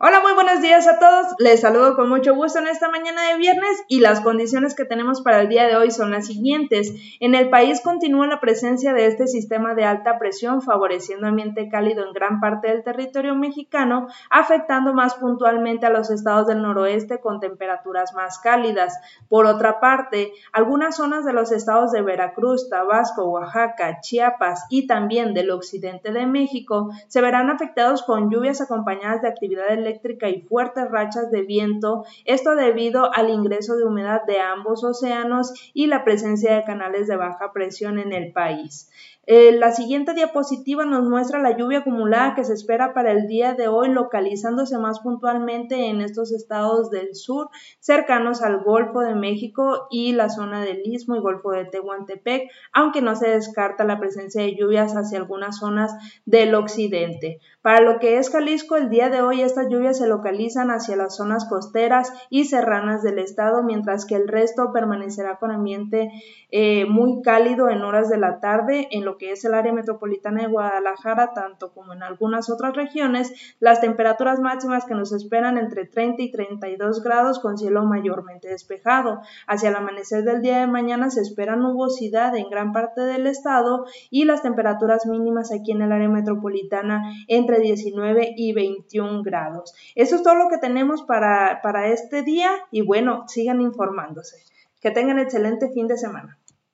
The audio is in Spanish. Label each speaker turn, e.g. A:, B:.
A: Hola, muy buenos días a todos. Les saludo con mucho gusto en esta mañana de viernes y las condiciones que tenemos para el día de hoy son las siguientes. En el país continúa la presencia de este sistema de alta presión favoreciendo ambiente cálido en gran parte del territorio mexicano, afectando más puntualmente a los estados del noroeste con temperaturas más cálidas. Por otra parte, algunas zonas de los estados de Veracruz, Tabasco, Oaxaca, Chiapas y también del occidente de México se verán afectados con lluvias acompañadas de actividades y fuertes rachas de viento, esto debido al ingreso de humedad de ambos océanos y la presencia de canales de baja presión en el país. Eh, la siguiente diapositiva nos muestra la lluvia acumulada que se espera para el día de hoy, localizándose más puntualmente en estos estados del sur, cercanos al Golfo de México y la zona del Istmo y Golfo de Tehuantepec, aunque no se descarta la presencia de lluvias hacia algunas zonas del occidente. Para lo que es Jalisco, el día de hoy estas lluvias se localizan hacia las zonas costeras y serranas del estado, mientras que el resto permanecerá con ambiente eh, muy cálido en horas de la tarde en lo que es el área metropolitana de Guadalajara, tanto como en algunas otras regiones, las temperaturas máximas que nos esperan entre 30 y 32 grados con cielo mayormente despejado. Hacia el amanecer del día de mañana se espera nubosidad en gran parte del estado y las temperaturas mínimas aquí en el área metropolitana entre 19 y 21 grados. Eso es todo lo que tenemos para, para este día y bueno, sigan informándose. Que tengan excelente fin de semana.